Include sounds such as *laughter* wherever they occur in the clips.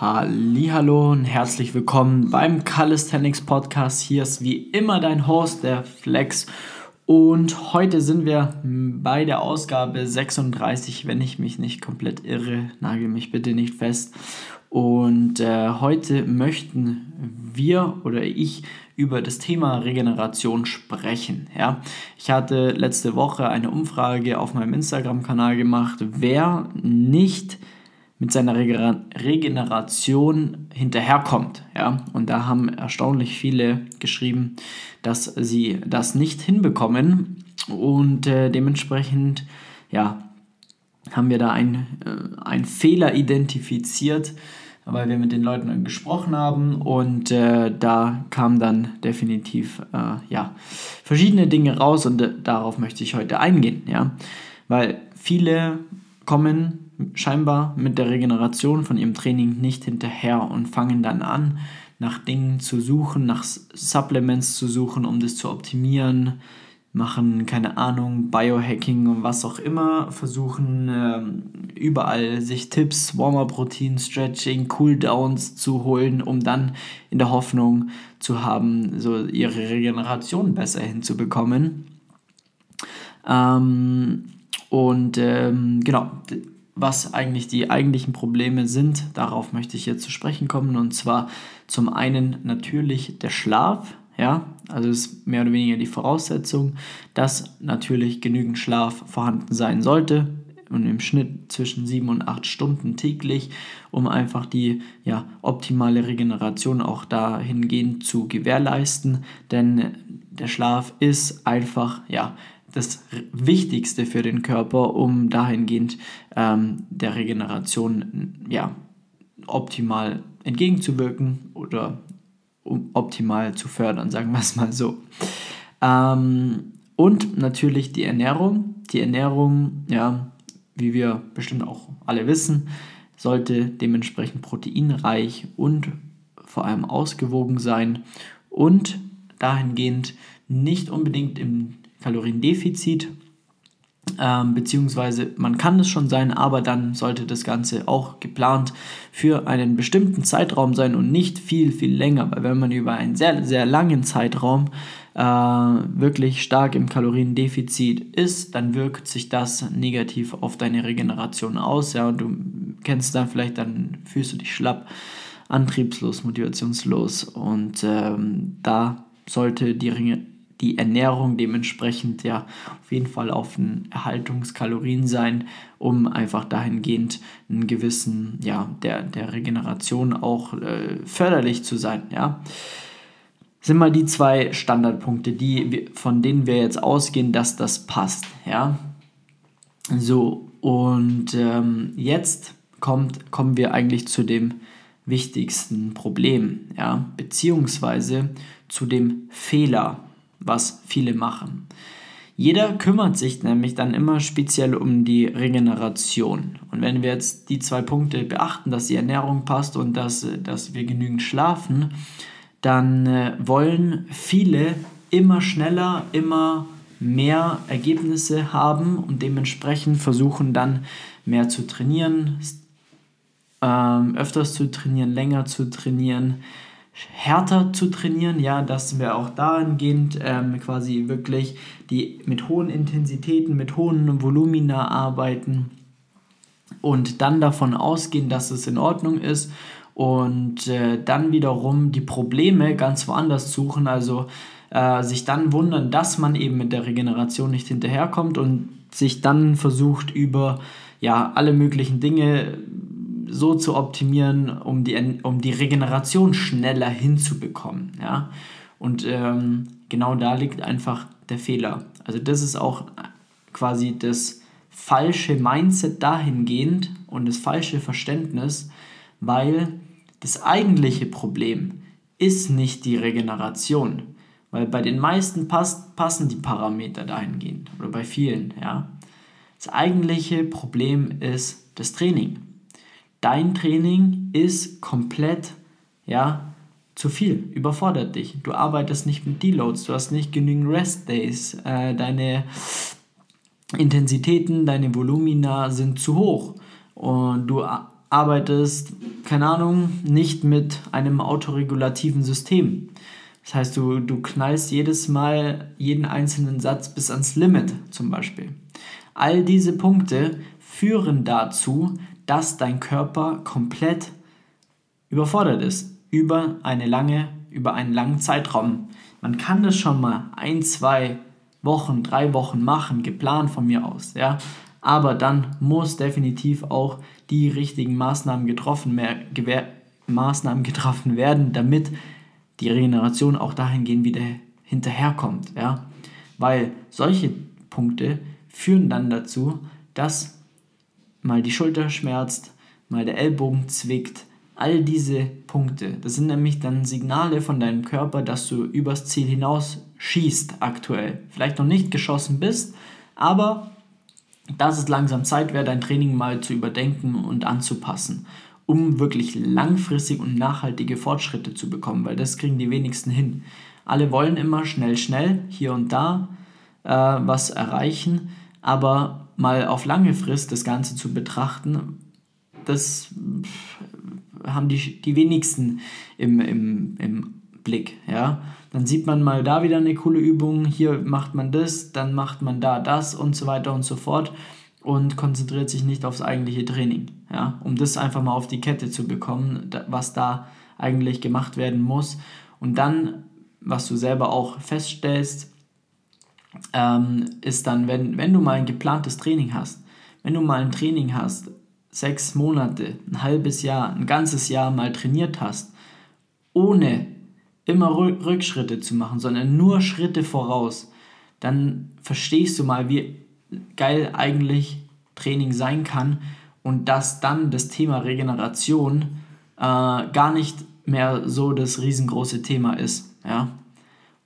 Hallo und herzlich willkommen beim Calisthenics Podcast. Hier ist wie immer dein Host, der Flex. Und heute sind wir bei der Ausgabe 36, wenn ich mich nicht komplett irre. Nagel mich bitte nicht fest. Und äh, heute möchten wir oder ich über das Thema Regeneration sprechen. Ja? Ich hatte letzte Woche eine Umfrage auf meinem Instagram-Kanal gemacht, wer nicht mit seiner Regeneration hinterherkommt. Ja? Und da haben erstaunlich viele geschrieben, dass sie das nicht hinbekommen und äh, dementsprechend ja, haben wir da einen äh, Fehler identifiziert, weil wir mit den Leuten gesprochen haben und äh, da kamen dann definitiv äh, ja, verschiedene Dinge raus und äh, darauf möchte ich heute eingehen. Ja? Weil viele kommen scheinbar mit der Regeneration von ihrem Training nicht hinterher und fangen dann an, nach Dingen zu suchen, nach Supplements zu suchen, um das zu optimieren, machen, keine Ahnung, Biohacking und was auch immer, versuchen ähm, überall sich Tipps, Warm-up-Routinen, Stretching, Cooldowns zu holen, um dann in der Hoffnung zu haben, so ihre Regeneration besser hinzubekommen. Ähm, und ähm, genau, was eigentlich die eigentlichen Probleme sind. Darauf möchte ich jetzt zu sprechen kommen. Und zwar zum einen natürlich der Schlaf. Ja, also ist mehr oder weniger die Voraussetzung, dass natürlich genügend Schlaf vorhanden sein sollte und im Schnitt zwischen sieben und acht Stunden täglich, um einfach die ja, optimale Regeneration auch dahingehend zu gewährleisten. Denn der Schlaf ist einfach ja das Wichtigste für den Körper, um dahingehend ähm, der Regeneration ja, optimal entgegenzuwirken oder um optimal zu fördern, sagen wir es mal so. Ähm, und natürlich die Ernährung. Die Ernährung, ja, wie wir bestimmt auch alle wissen, sollte dementsprechend proteinreich und vor allem ausgewogen sein und dahingehend nicht unbedingt im Kaloriendefizit, ähm, beziehungsweise man kann es schon sein, aber dann sollte das Ganze auch geplant für einen bestimmten Zeitraum sein und nicht viel, viel länger, weil wenn man über einen sehr, sehr langen Zeitraum äh, wirklich stark im Kaloriendefizit ist, dann wirkt sich das negativ auf deine Regeneration aus, ja, und du kennst dann vielleicht, dann fühlst du dich schlapp, antriebslos, motivationslos und ähm, da sollte die die Ernährung dementsprechend ja auf jeden Fall auf den Erhaltungskalorien sein, um einfach dahingehend einen gewissen, ja, der, der Regeneration auch äh, förderlich zu sein, ja. Sind mal die zwei Standardpunkte, die, von denen wir jetzt ausgehen, dass das passt, ja. So, und ähm, jetzt kommt, kommen wir eigentlich zu dem wichtigsten Problem, ja, beziehungsweise zu dem Fehler, was viele machen. Jeder kümmert sich nämlich dann immer speziell um die Regeneration. Und wenn wir jetzt die zwei Punkte beachten, dass die Ernährung passt und dass, dass wir genügend schlafen, dann äh, wollen viele immer schneller, immer mehr Ergebnisse haben und dementsprechend versuchen dann mehr zu trainieren, ähm, öfters zu trainieren, länger zu trainieren, härter zu trainieren, ja, dass wir auch dahingehend ähm, quasi wirklich die mit hohen Intensitäten, mit hohen Volumina arbeiten und dann davon ausgehen, dass es in Ordnung ist und äh, dann wiederum die Probleme ganz woanders suchen, also äh, sich dann wundern, dass man eben mit der Regeneration nicht hinterherkommt und sich dann versucht über ja alle möglichen Dinge so zu optimieren, um die, um die Regeneration schneller hinzubekommen. Ja? Und ähm, genau da liegt einfach der Fehler. Also das ist auch quasi das falsche Mindset dahingehend und das falsche Verständnis, weil das eigentliche Problem ist nicht die Regeneration, weil bei den meisten passt, passen die Parameter dahingehend oder bei vielen, ja. Das eigentliche Problem ist das Training dein Training ist komplett, ja, zu viel, überfordert dich. Du arbeitest nicht mit Deloads, du hast nicht genügend Rest Days, äh, deine Intensitäten, deine Volumina sind zu hoch und du arbeitest, keine Ahnung, nicht mit einem autoregulativen System. Das heißt, du, du knallst jedes Mal jeden einzelnen Satz bis ans Limit zum Beispiel. All diese Punkte führen dazu, dass dein Körper komplett überfordert ist über eine lange, über einen langen Zeitraum. Man kann das schon mal ein, zwei Wochen, drei Wochen machen, geplant von mir aus, ja. Aber dann muss definitiv auch die richtigen Maßnahmen getroffen, mehr, Maßnahmen getroffen werden, damit die Regeneration auch dahingehend wieder hinterherkommt, ja. Weil solche Punkte führen dann dazu, dass mal die Schulter schmerzt, mal der Ellbogen zwickt, all diese Punkte. Das sind nämlich dann Signale von deinem Körper, dass du übers Ziel hinaus schießt aktuell. Vielleicht noch nicht geschossen bist, aber dass es langsam Zeit wäre, dein Training mal zu überdenken und anzupassen, um wirklich langfristig und nachhaltige Fortschritte zu bekommen, weil das kriegen die wenigsten hin. Alle wollen immer schnell, schnell, hier und da äh, was erreichen, aber mal auf lange Frist das Ganze zu betrachten, das haben die, die wenigsten im, im, im Blick. Ja? Dann sieht man mal da wieder eine coole Übung, hier macht man das, dann macht man da das und so weiter und so fort und konzentriert sich nicht aufs eigentliche Training. Ja? Um das einfach mal auf die Kette zu bekommen, was da eigentlich gemacht werden muss. Und dann, was du selber auch feststellst, ähm, ist dann, wenn, wenn du mal ein geplantes Training hast, wenn du mal ein Training hast, sechs Monate, ein halbes Jahr, ein ganzes Jahr mal trainiert hast, ohne immer Rückschritte zu machen, sondern nur Schritte voraus, dann verstehst du mal, wie geil eigentlich Training sein kann und dass dann das Thema Regeneration äh, gar nicht mehr so das riesengroße Thema ist. Ja?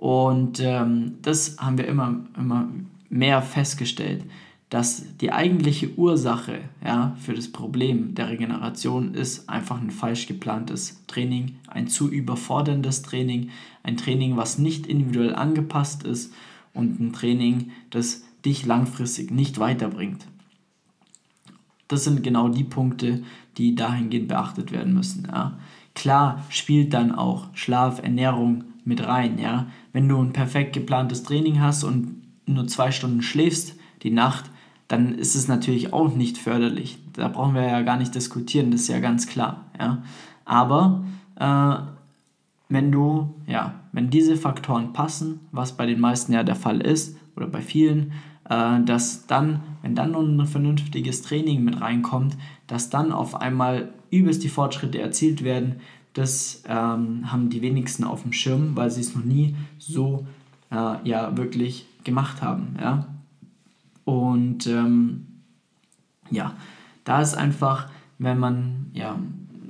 Und ähm, das haben wir immer, immer mehr festgestellt dass die eigentliche Ursache ja, für das Problem der Regeneration ist einfach ein falsch geplantes Training, ein zu überforderndes Training, ein Training, was nicht individuell angepasst ist und ein Training, das dich langfristig nicht weiterbringt. Das sind genau die Punkte, die dahingehend beachtet werden müssen. Ja. Klar spielt dann auch Schlaf, Ernährung mit rein. Ja. Wenn du ein perfekt geplantes Training hast und nur zwei Stunden schläfst die Nacht, dann ist es natürlich auch nicht förderlich. Da brauchen wir ja gar nicht diskutieren, das ist ja ganz klar. Ja? Aber äh, wenn du, ja, wenn diese Faktoren passen, was bei den meisten ja der Fall ist, oder bei vielen, äh, dass dann, wenn dann noch ein vernünftiges Training mit reinkommt, dass dann auf einmal übelst die Fortschritte erzielt werden, das ähm, haben die wenigsten auf dem Schirm, weil sie es noch nie so äh, ja wirklich gemacht haben. Ja? Und ähm, ja, da ist einfach, wenn man ja,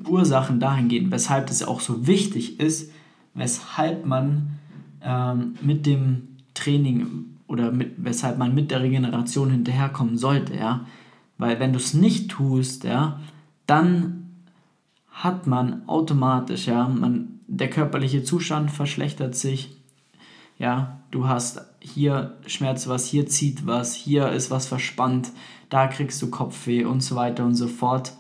Ursachen dahingehend, weshalb das auch so wichtig ist, weshalb man ähm, mit dem Training oder mit, weshalb man mit der Regeneration hinterherkommen sollte, ja. Weil wenn du es nicht tust, ja, dann hat man automatisch, ja, man, der körperliche Zustand verschlechtert sich, ja, du hast hier Schmerz was, hier zieht was, hier ist was verspannt, da kriegst du Kopfweh und so weiter und so fort.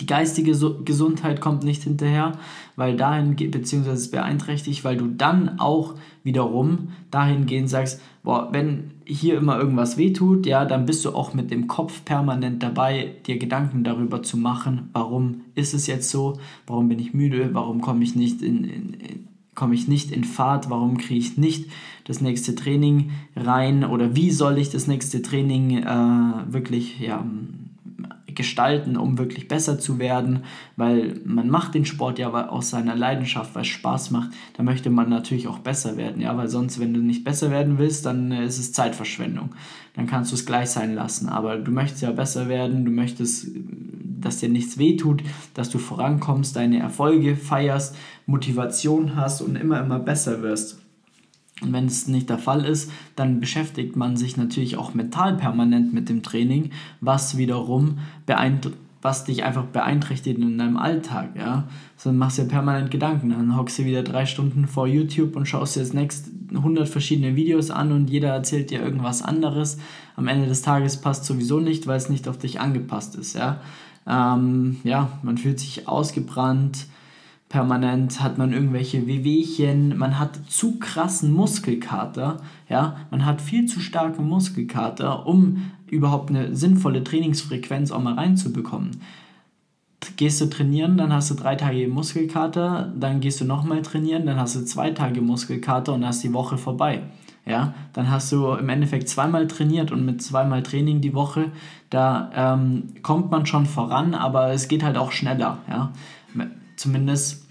Die geistige Gesundheit kommt nicht hinterher, weil dahin beziehungsweise beeinträchtigt, weil du dann auch wiederum dahingehend sagst, boah, wenn hier immer irgendwas wehtut, ja, dann bist du auch mit dem Kopf permanent dabei, dir Gedanken darüber zu machen, warum ist es jetzt so, warum bin ich müde, warum komme ich nicht in, in, in komme ich nicht in Fahrt, warum kriege ich nicht das nächste Training rein oder wie soll ich das nächste Training äh, wirklich ja, gestalten, um wirklich besser zu werden, weil man macht den Sport ja aus seiner Leidenschaft, weil es Spaß macht, da möchte man natürlich auch besser werden, ja, weil sonst, wenn du nicht besser werden willst, dann äh, ist es Zeitverschwendung, dann kannst du es gleich sein lassen, aber du möchtest ja besser werden, du möchtest dass dir nichts wehtut, dass du vorankommst, deine Erfolge feierst, Motivation hast und immer, immer besser wirst. Und wenn es nicht der Fall ist, dann beschäftigt man sich natürlich auch mental permanent mit dem Training, was wiederum beeindruckt was dich einfach beeinträchtigt in deinem Alltag, ja. So dann machst du dir permanent Gedanken. Dann hockst du wieder drei Stunden vor YouTube und schaust dir jetzt next 100 verschiedene Videos an und jeder erzählt dir irgendwas anderes. Am Ende des Tages passt sowieso nicht, weil es nicht auf dich angepasst ist, ja. Ähm, ja, man fühlt sich ausgebrannt, permanent hat man irgendwelche Wehwehchen, man hat zu krassen Muskelkater, ja, man hat viel zu starken Muskelkater, um überhaupt eine sinnvolle Trainingsfrequenz auch mal reinzubekommen. Gehst du trainieren, dann hast du drei Tage Muskelkater, dann gehst du nochmal trainieren, dann hast du zwei Tage Muskelkater und dann ist die Woche vorbei. Ja, dann hast du im Endeffekt zweimal trainiert und mit zweimal Training die Woche, da ähm, kommt man schon voran, aber es geht halt auch schneller. Ja, zumindest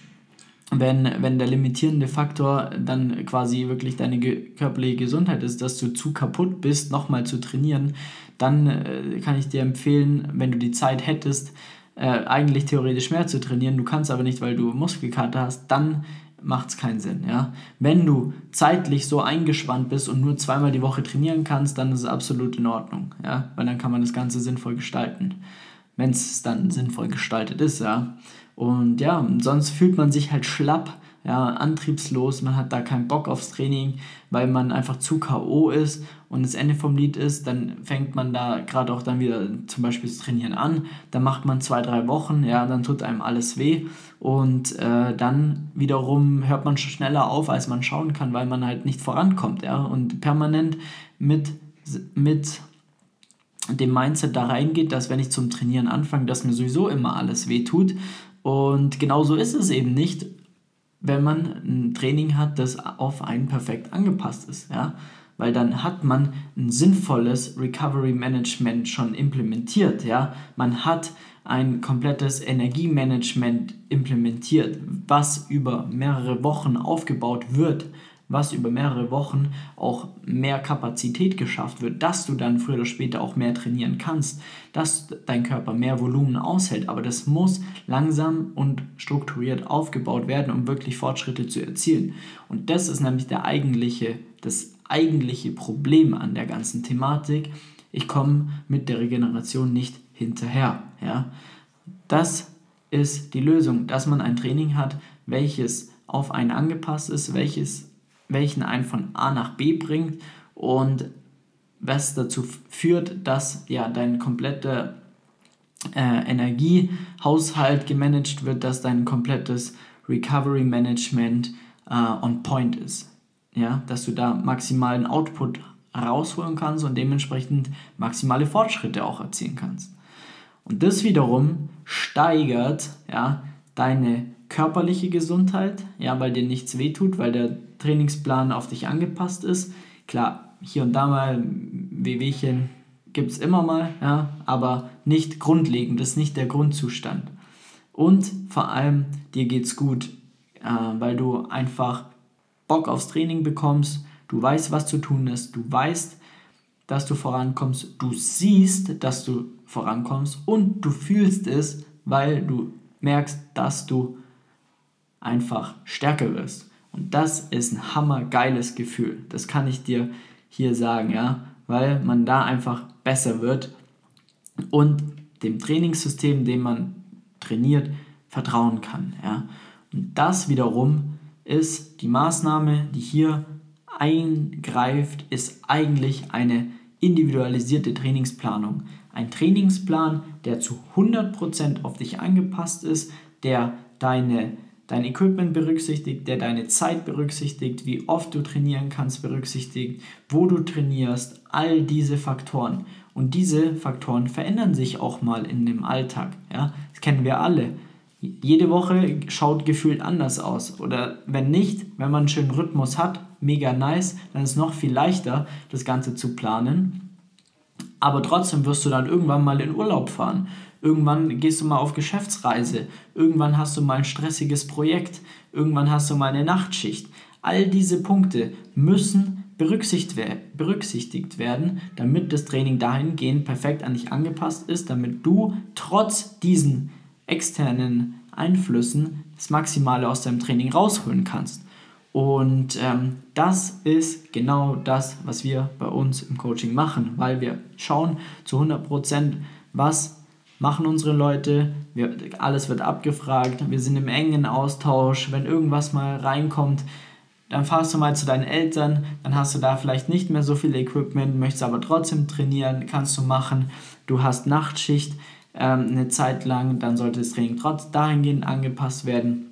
wenn, wenn der limitierende Faktor dann quasi wirklich deine körperliche Gesundheit ist, dass du zu kaputt bist, nochmal zu trainieren, dann äh, kann ich dir empfehlen, wenn du die Zeit hättest, äh, eigentlich theoretisch mehr zu trainieren, du kannst aber nicht, weil du Muskelkater hast, dann macht es keinen Sinn. Ja? Wenn du zeitlich so eingespannt bist und nur zweimal die Woche trainieren kannst, dann ist es absolut in Ordnung, ja? weil dann kann man das Ganze sinnvoll gestalten, wenn es dann sinnvoll gestaltet ist. Ja? Und ja, sonst fühlt man sich halt schlapp, ja, antriebslos, man hat da keinen Bock aufs Training, weil man einfach zu K.O. ist und das Ende vom Lied ist, dann fängt man da gerade auch dann wieder zum Beispiel das Trainieren an, dann macht man zwei, drei Wochen, ja, dann tut einem alles weh und äh, dann wiederum hört man schneller auf, als man schauen kann, weil man halt nicht vorankommt, ja, und permanent mit, mit dem Mindset da reingeht, dass wenn ich zum Trainieren anfange, dass mir sowieso immer alles weh tut und genauso ist es eben nicht, wenn man ein Training hat, das auf einen perfekt angepasst ist. Ja? Weil dann hat man ein sinnvolles Recovery Management schon implementiert. Ja? Man hat ein komplettes Energiemanagement implementiert, was über mehrere Wochen aufgebaut wird was über mehrere Wochen auch mehr Kapazität geschafft wird, dass du dann früher oder später auch mehr trainieren kannst, dass dein Körper mehr Volumen aushält. Aber das muss langsam und strukturiert aufgebaut werden, um wirklich Fortschritte zu erzielen. Und das ist nämlich der eigentliche, das eigentliche Problem an der ganzen Thematik. Ich komme mit der Regeneration nicht hinterher. Ja? Das ist die Lösung, dass man ein Training hat, welches auf einen angepasst ist, welches welchen einen von A nach B bringt und was dazu führt, dass ja dein kompletter äh, Energiehaushalt gemanagt wird, dass dein komplettes Recovery Management äh, on point ist. Ja, dass du da maximalen Output rausholen kannst und dementsprechend maximale Fortschritte auch erzielen kannst. Und das wiederum steigert ja, deine körperliche Gesundheit, ja, weil dir nichts wehtut, weil der Trainingsplan auf dich angepasst ist. Klar, hier und da mal Wehwehchen gibt es immer mal, ja, aber nicht grundlegend, das ist nicht der Grundzustand. Und vor allem, dir geht's gut, äh, weil du einfach Bock aufs Training bekommst, du weißt, was zu tun ist, du weißt, dass du vorankommst, du siehst, dass du vorankommst und du fühlst es, weil du merkst, dass du einfach stärker wirst. Und das ist ein hammergeiles Gefühl. Das kann ich dir hier sagen, ja, weil man da einfach besser wird und dem Trainingssystem, dem man trainiert, vertrauen kann, ja. Und das wiederum ist die Maßnahme, die hier eingreift, ist eigentlich eine individualisierte Trainingsplanung. Ein Trainingsplan, der zu 100% auf dich angepasst ist, der deine dein Equipment berücksichtigt, der deine Zeit berücksichtigt, wie oft du trainieren kannst berücksichtigt, wo du trainierst, all diese Faktoren. Und diese Faktoren verändern sich auch mal in dem Alltag. Ja? Das kennen wir alle. Jede Woche schaut gefühlt anders aus. Oder wenn nicht, wenn man einen schönen Rhythmus hat, mega nice, dann ist es noch viel leichter, das Ganze zu planen. Aber trotzdem wirst du dann irgendwann mal in Urlaub fahren. Irgendwann gehst du mal auf Geschäftsreise. Irgendwann hast du mal ein stressiges Projekt. Irgendwann hast du mal eine Nachtschicht. All diese Punkte müssen berücksichtigt werden, damit das Training dahingehend perfekt an dich angepasst ist, damit du trotz diesen externen Einflüssen das Maximale aus deinem Training rausholen kannst. Und ähm, das ist genau das, was wir bei uns im Coaching machen, weil wir schauen zu 100%, was machen unsere Leute, wir, alles wird abgefragt, wir sind im engen Austausch, wenn irgendwas mal reinkommt, dann fahrst du mal zu deinen Eltern, dann hast du da vielleicht nicht mehr so viel Equipment, möchtest aber trotzdem trainieren, kannst du machen. Du hast Nachtschicht, ähm, eine Zeit lang, dann sollte das Training trotz dahingehend angepasst werden.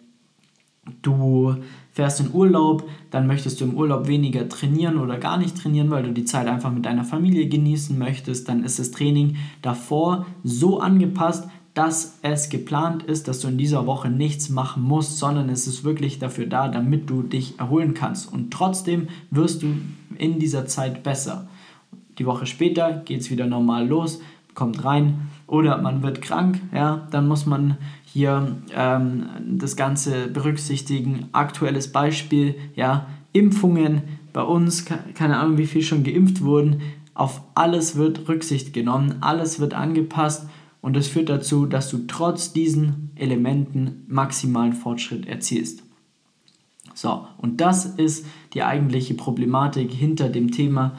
Du fährst in Urlaub, dann möchtest du im Urlaub weniger trainieren oder gar nicht trainieren, weil du die Zeit einfach mit deiner Familie genießen möchtest, dann ist das Training davor so angepasst, dass es geplant ist, dass du in dieser Woche nichts machen musst, sondern es ist wirklich dafür da, damit du dich erholen kannst. Und trotzdem wirst du in dieser Zeit besser. Die Woche später geht es wieder normal los, kommt rein oder man wird krank, ja, dann muss man hier ähm, das Ganze berücksichtigen. Aktuelles Beispiel, ja, Impfungen bei uns, keine Ahnung, wie viel schon geimpft wurden. Auf alles wird Rücksicht genommen, alles wird angepasst und das führt dazu, dass du trotz diesen Elementen maximalen Fortschritt erzielst. So, und das ist die eigentliche Problematik hinter dem Thema,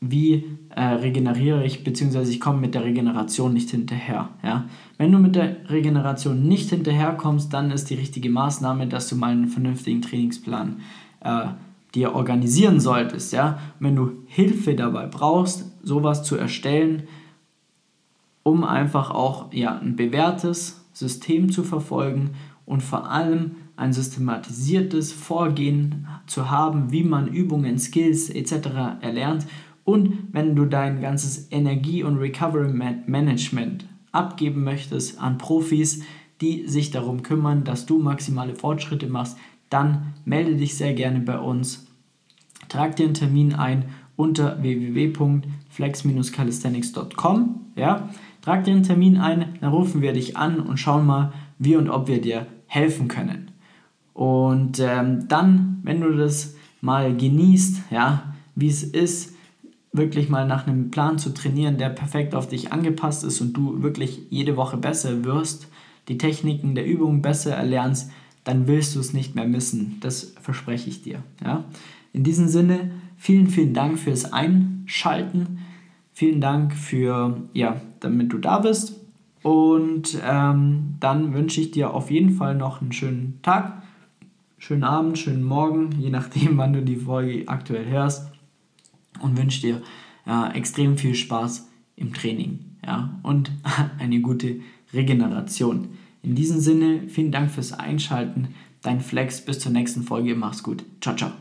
wie äh, regeneriere ich, beziehungsweise ich komme mit der Regeneration nicht hinterher. Ja? Wenn du mit der Regeneration nicht hinterherkommst, dann ist die richtige Maßnahme, dass du mal einen vernünftigen Trainingsplan äh, dir organisieren solltest. Ja? wenn du Hilfe dabei brauchst, sowas zu erstellen, um einfach auch ja, ein bewährtes System zu verfolgen und vor allem ein systematisiertes Vorgehen zu haben, wie man Übungen, Skills etc. erlernt und wenn du dein ganzes Energie- und Recovery-Management abgeben möchtest an Profis, die sich darum kümmern, dass du maximale Fortschritte machst, dann melde dich sehr gerne bei uns. Trag dir einen Termin ein unter www.flex-calisthenics.com. Ja? Trag dir einen Termin ein, dann rufen wir dich an und schauen mal, wie und ob wir dir helfen können. Und ähm, dann, wenn du das mal genießt, ja, wie es ist, wirklich mal nach einem Plan zu trainieren, der perfekt auf dich angepasst ist und du wirklich jede Woche besser wirst, die Techniken der Übung besser erlernst, dann willst du es nicht mehr missen. Das verspreche ich dir. Ja? In diesem Sinne, vielen, vielen Dank fürs Einschalten. Vielen Dank für, ja, damit du da bist. Und ähm, dann wünsche ich dir auf jeden Fall noch einen schönen Tag, schönen Abend, schönen Morgen, je nachdem, *laughs* wann du die Folge aktuell hörst und wünsche dir ja, extrem viel Spaß im Training ja, und *laughs* eine gute Regeneration. In diesem Sinne, vielen Dank fürs Einschalten. Dein Flex, bis zur nächsten Folge. Mach's gut. Ciao, ciao.